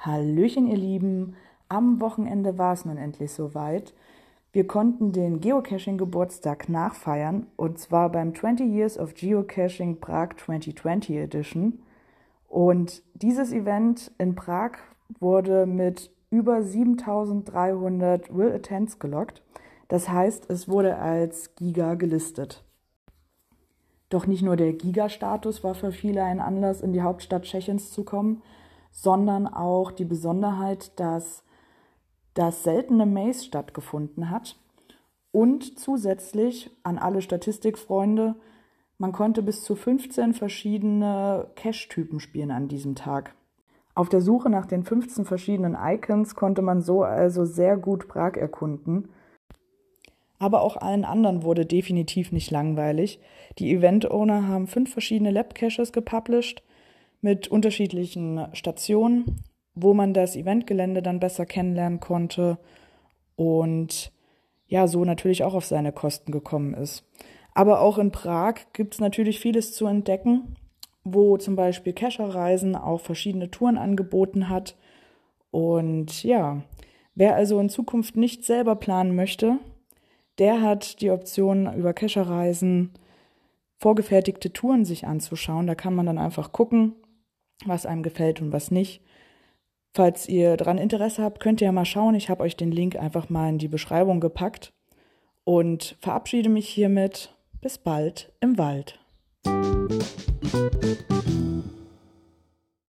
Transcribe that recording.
Hallöchen, ihr Lieben. Am Wochenende war es nun endlich soweit. Wir konnten den Geocaching-Geburtstag nachfeiern und zwar beim 20 Years of Geocaching Prag 2020 Edition. Und dieses Event in Prag wurde mit über 7300 Will Attends gelockt. Das heißt, es wurde als Giga gelistet. Doch nicht nur der Giga-Status war für viele ein Anlass, in die Hauptstadt Tschechiens zu kommen, sondern auch die Besonderheit, dass das seltene Maze stattgefunden hat und zusätzlich an alle Statistikfreunde, man konnte bis zu 15 verschiedene Cache-Typen spielen an diesem Tag. Auf der Suche nach den 15 verschiedenen Icons konnte man so also sehr gut Prag erkunden. Aber auch allen anderen wurde definitiv nicht langweilig. Die Event-Owner haben fünf verschiedene Lab-Caches gepublished mit unterschiedlichen Stationen, wo man das Eventgelände dann besser kennenlernen konnte und ja, so natürlich auch auf seine Kosten gekommen ist. Aber auch in Prag gibt es natürlich vieles zu entdecken, wo zum Beispiel Kescher-Reisen auch verschiedene Touren angeboten hat. Und ja, wer also in Zukunft nicht selber planen möchte, der hat die Option, über Kescher-Reisen vorgefertigte Touren sich anzuschauen. Da kann man dann einfach gucken, was einem gefällt und was nicht. Falls ihr daran Interesse habt, könnt ihr ja mal schauen. Ich habe euch den Link einfach mal in die Beschreibung gepackt und verabschiede mich hiermit. Bis bald im Wald.